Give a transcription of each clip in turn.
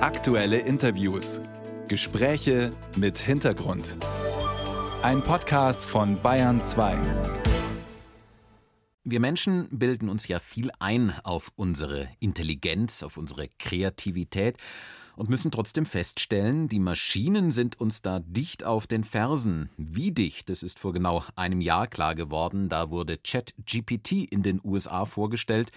Aktuelle Interviews. Gespräche mit Hintergrund. Ein Podcast von Bayern 2. Wir Menschen bilden uns ja viel ein auf unsere Intelligenz, auf unsere Kreativität und müssen trotzdem feststellen, die Maschinen sind uns da dicht auf den Fersen. Wie dicht, das ist vor genau einem Jahr klar geworden. Da wurde ChatGPT in den USA vorgestellt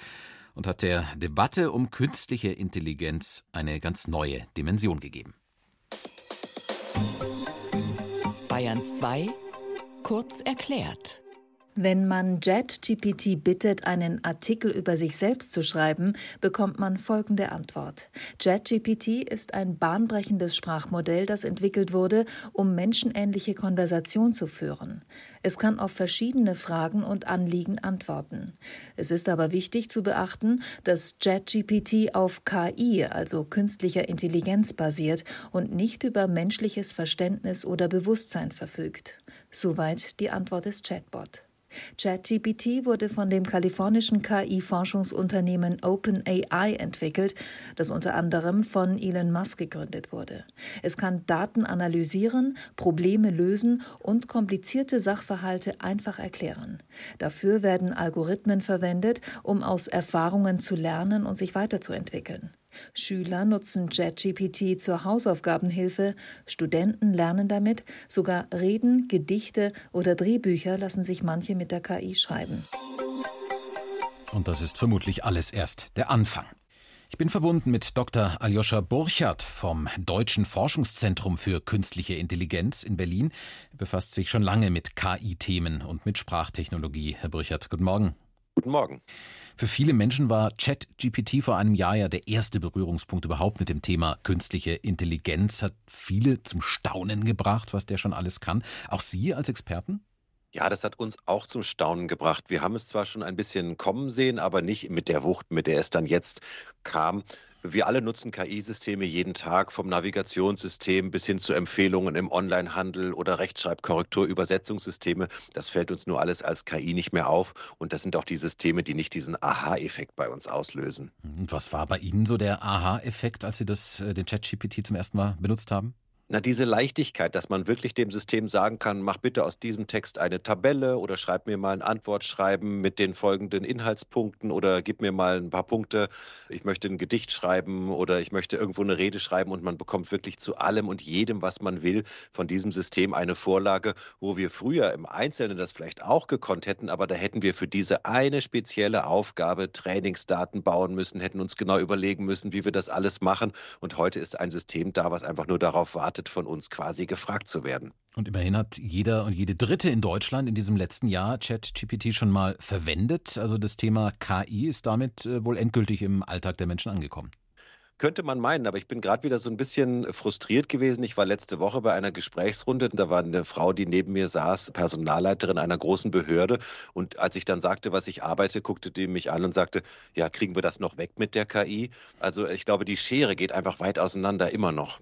und hat der Debatte um künstliche Intelligenz eine ganz neue Dimension gegeben. Bayern 2 kurz erklärt. Wenn man JetGPT bittet, einen Artikel über sich selbst zu schreiben, bekommt man folgende Antwort. JetGPT ist ein bahnbrechendes Sprachmodell, das entwickelt wurde, um menschenähnliche Konversation zu führen. Es kann auf verschiedene Fragen und Anliegen antworten. Es ist aber wichtig zu beachten, dass JetGPT auf KI, also künstlicher Intelligenz, basiert und nicht über menschliches Verständnis oder Bewusstsein verfügt. Soweit die Antwort des Chatbot. ChatGPT wurde von dem kalifornischen KI-Forschungsunternehmen OpenAI entwickelt, das unter anderem von Elon Musk gegründet wurde. Es kann Daten analysieren, Probleme lösen und komplizierte Sachverhalte einfach erklären. Dafür werden Algorithmen verwendet, um aus Erfahrungen zu lernen und sich weiterzuentwickeln. Schüler nutzen JetGPT zur Hausaufgabenhilfe, Studenten lernen damit, sogar Reden, Gedichte oder Drehbücher lassen sich manche mit der KI schreiben. Und das ist vermutlich alles erst der Anfang. Ich bin verbunden mit Dr. Aljoscha Burchardt vom Deutschen Forschungszentrum für künstliche Intelligenz in Berlin. Er befasst sich schon lange mit KI-Themen und mit Sprachtechnologie. Herr Burchardt, guten Morgen. Guten Morgen. Für viele Menschen war ChatGPT vor einem Jahr ja der erste Berührungspunkt überhaupt mit dem Thema künstliche Intelligenz. Hat viele zum Staunen gebracht, was der schon alles kann. Auch Sie als Experten? Ja, das hat uns auch zum Staunen gebracht. Wir haben es zwar schon ein bisschen kommen sehen, aber nicht mit der Wucht, mit der es dann jetzt kam. Wir alle nutzen KI-Systeme jeden Tag, vom Navigationssystem bis hin zu Empfehlungen im Onlinehandel oder Rechtschreibkorrektur, Übersetzungssysteme. Das fällt uns nur alles als KI nicht mehr auf. Und das sind auch die Systeme, die nicht diesen Aha-Effekt bei uns auslösen. Und was war bei Ihnen so der Aha-Effekt, als Sie das, äh, den ChatGPT zum ersten Mal benutzt haben? Na, diese Leichtigkeit, dass man wirklich dem System sagen kann, mach bitte aus diesem Text eine Tabelle oder schreib mir mal ein Antwortschreiben mit den folgenden Inhaltspunkten oder gib mir mal ein paar Punkte. Ich möchte ein Gedicht schreiben oder ich möchte irgendwo eine Rede schreiben und man bekommt wirklich zu allem und jedem, was man will, von diesem System eine Vorlage, wo wir früher im Einzelnen das vielleicht auch gekonnt hätten, aber da hätten wir für diese eine spezielle Aufgabe Trainingsdaten bauen müssen, hätten uns genau überlegen müssen, wie wir das alles machen. Und heute ist ein System da, was einfach nur darauf wartet, erwartet von uns quasi gefragt zu werden. Und immerhin hat jeder und jede Dritte in Deutschland in diesem letzten Jahr ChatGPT schon mal verwendet. Also das Thema KI ist damit äh, wohl endgültig im Alltag der Menschen angekommen. Könnte man meinen, aber ich bin gerade wieder so ein bisschen frustriert gewesen. Ich war letzte Woche bei einer Gesprächsrunde. Da war eine Frau, die neben mir saß, Personalleiterin einer großen Behörde. Und als ich dann sagte, was ich arbeite, guckte die mich an und sagte, ja, kriegen wir das noch weg mit der KI? Also ich glaube, die Schere geht einfach weit auseinander, immer noch.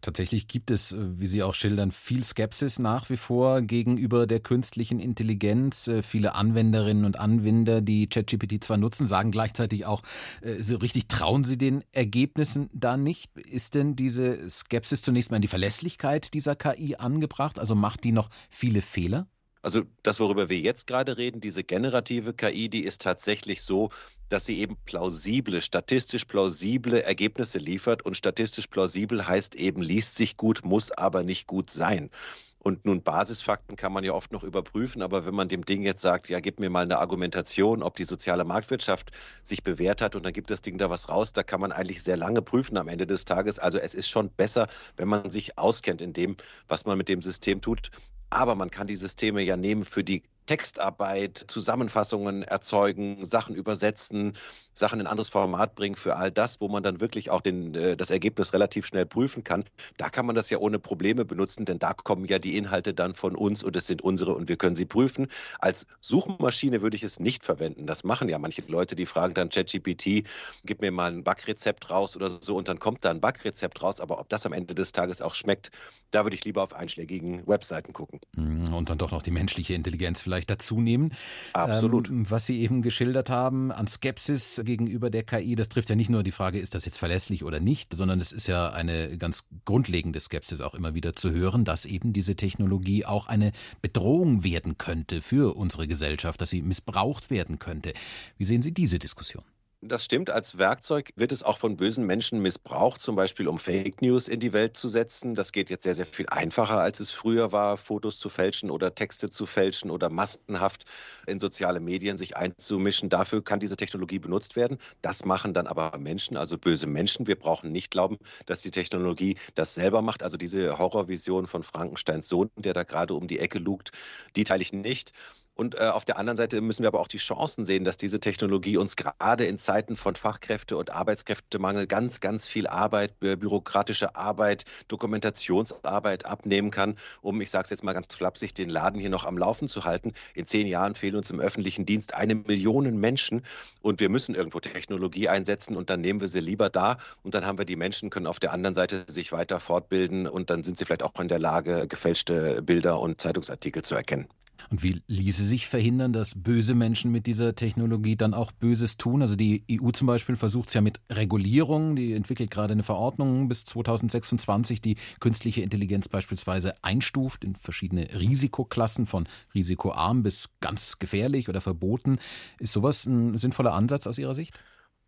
Tatsächlich gibt es, äh, wie Sie auch schildern, viel Skepsis nach wie vor gegenüber der künstlichen Intelligenz. Äh, viele Anwenderinnen und Anwender, die ChatGPT zwar nutzen, sagen gleichzeitig auch, äh, so richtig trauen sie den Ergebnissen da nicht. Ist denn diese Skepsis zunächst mal in die Verlässlichkeit dieser KI angebracht? Also macht die noch viele Fehler? Also das, worüber wir jetzt gerade reden, diese generative KI, die ist tatsächlich so, dass sie eben plausible, statistisch plausible Ergebnisse liefert. Und statistisch plausibel heißt eben, liest sich gut, muss aber nicht gut sein. Und nun Basisfakten kann man ja oft noch überprüfen, aber wenn man dem Ding jetzt sagt, ja, gib mir mal eine Argumentation, ob die soziale Marktwirtschaft sich bewährt hat und dann gibt das Ding da was raus, da kann man eigentlich sehr lange prüfen am Ende des Tages. Also es ist schon besser, wenn man sich auskennt in dem, was man mit dem System tut. Aber man kann die Systeme ja nehmen für die Textarbeit, Zusammenfassungen erzeugen, Sachen übersetzen, Sachen in anderes Format bringen für all das, wo man dann wirklich auch den, äh, das Ergebnis relativ schnell prüfen kann. Da kann man das ja ohne Probleme benutzen, denn da kommen ja die Inhalte dann von uns und es sind unsere und wir können sie prüfen. Als Suchmaschine würde ich es nicht verwenden. Das machen ja manche Leute, die fragen dann ChatGPT, gib mir mal ein Backrezept raus oder so und dann kommt da ein Backrezept raus. Aber ob das am Ende des Tages auch schmeckt, da würde ich lieber auf einschlägigen Webseiten gucken. Und dann doch noch die menschliche Intelligenz vielleicht vielleicht dazu nehmen. Absolut. Ähm, was Sie eben geschildert haben an Skepsis gegenüber der KI, das trifft ja nicht nur die Frage, ist das jetzt verlässlich oder nicht, sondern es ist ja eine ganz grundlegende Skepsis auch immer wieder zu hören, dass eben diese Technologie auch eine Bedrohung werden könnte für unsere Gesellschaft, dass sie missbraucht werden könnte. Wie sehen Sie diese Diskussion? Das stimmt. Als Werkzeug wird es auch von bösen Menschen missbraucht, zum Beispiel um Fake News in die Welt zu setzen. Das geht jetzt sehr, sehr viel einfacher, als es früher war, Fotos zu fälschen oder Texte zu fälschen oder maskenhaft in soziale Medien sich einzumischen. Dafür kann diese Technologie benutzt werden. Das machen dann aber Menschen, also böse Menschen. Wir brauchen nicht glauben, dass die Technologie das selber macht. Also diese Horrorvision von Frankensteins Sohn, der da gerade um die Ecke lugt, die teile ich nicht. Und äh, auf der anderen Seite müssen wir aber auch die Chancen sehen, dass diese Technologie uns gerade in Zeiten von Fachkräfte- und Arbeitskräftemangel ganz, ganz viel Arbeit, bürokratische Arbeit, Dokumentationsarbeit abnehmen kann, um, ich sage es jetzt mal ganz flapsig, den Laden hier noch am Laufen zu halten. In zehn Jahren fehlen uns im öffentlichen Dienst eine Million Menschen und wir müssen irgendwo Technologie einsetzen und dann nehmen wir sie lieber da und dann haben wir die Menschen, können auf der anderen Seite sich weiter fortbilden und dann sind sie vielleicht auch in der Lage, gefälschte Bilder und Zeitungsartikel zu erkennen. Und wie ließe sich verhindern, dass böse Menschen mit dieser Technologie dann auch Böses tun? Also die EU zum Beispiel versucht es ja mit Regulierung, die entwickelt gerade eine Verordnung bis 2026, die künstliche Intelligenz beispielsweise einstuft in verschiedene Risikoklassen von risikoarm bis ganz gefährlich oder verboten. Ist sowas ein sinnvoller Ansatz aus Ihrer Sicht?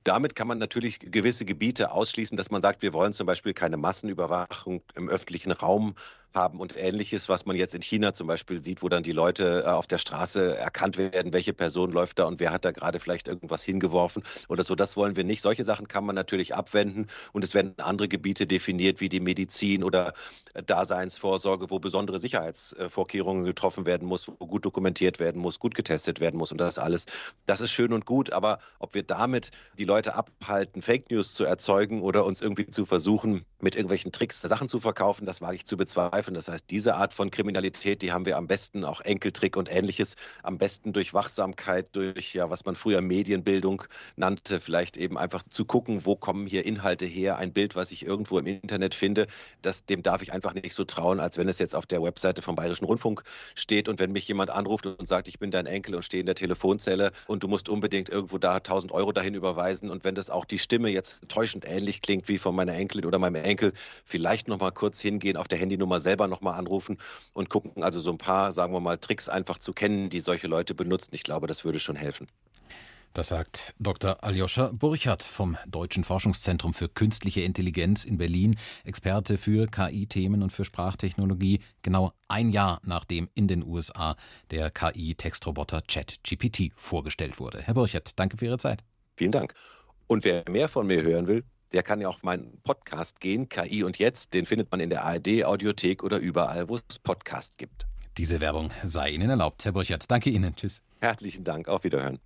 Damit kann man natürlich gewisse Gebiete ausschließen, dass man sagt, wir wollen zum Beispiel keine Massenüberwachung im öffentlichen Raum haben und ähnliches, was man jetzt in China zum Beispiel sieht, wo dann die Leute äh, auf der Straße erkannt werden, welche Person läuft da und wer hat da gerade vielleicht irgendwas hingeworfen oder so. Das wollen wir nicht. Solche Sachen kann man natürlich abwenden und es werden andere Gebiete definiert, wie die Medizin oder äh, Daseinsvorsorge, wo besondere Sicherheitsvorkehrungen getroffen werden muss, wo gut dokumentiert werden muss, gut getestet werden muss und das alles. Das ist schön und gut, aber ob wir damit die Leute abhalten, Fake News zu erzeugen oder uns irgendwie zu versuchen, mit irgendwelchen Tricks Sachen zu verkaufen, das wage ich zu bezweifeln greifen. Das heißt, diese Art von Kriminalität, die haben wir am besten, auch Enkeltrick und ähnliches, am besten durch Wachsamkeit, durch ja, was man früher Medienbildung nannte, vielleicht eben einfach zu gucken, wo kommen hier Inhalte her, ein Bild, was ich irgendwo im Internet finde, das, dem darf ich einfach nicht so trauen, als wenn es jetzt auf der Webseite vom Bayerischen Rundfunk steht und wenn mich jemand anruft und sagt, ich bin dein Enkel und stehe in der Telefonzelle und du musst unbedingt irgendwo da 1000 Euro dahin überweisen und wenn das auch die Stimme jetzt täuschend ähnlich klingt wie von meiner Enkelin oder meinem Enkel, vielleicht noch mal kurz hingehen, auf der Handynummer selber nochmal anrufen und gucken, also so ein paar, sagen wir mal, Tricks einfach zu kennen, die solche Leute benutzen. Ich glaube, das würde schon helfen. Das sagt Dr. Aljoscha Burchardt vom Deutschen Forschungszentrum für Künstliche Intelligenz in Berlin, Experte für KI-Themen und für Sprachtechnologie, genau ein Jahr nachdem in den USA der KI-Textroboter ChatGPT vorgestellt wurde. Herr Burchardt, danke für Ihre Zeit. Vielen Dank. Und wer mehr von mir hören will, der kann ja auf meinen Podcast gehen, KI und jetzt. Den findet man in der ARD-Audiothek oder überall, wo es Podcast gibt. Diese Werbung sei Ihnen erlaubt, Herr Burchert. Danke Ihnen. Tschüss. Herzlichen Dank. Auf Wiederhören.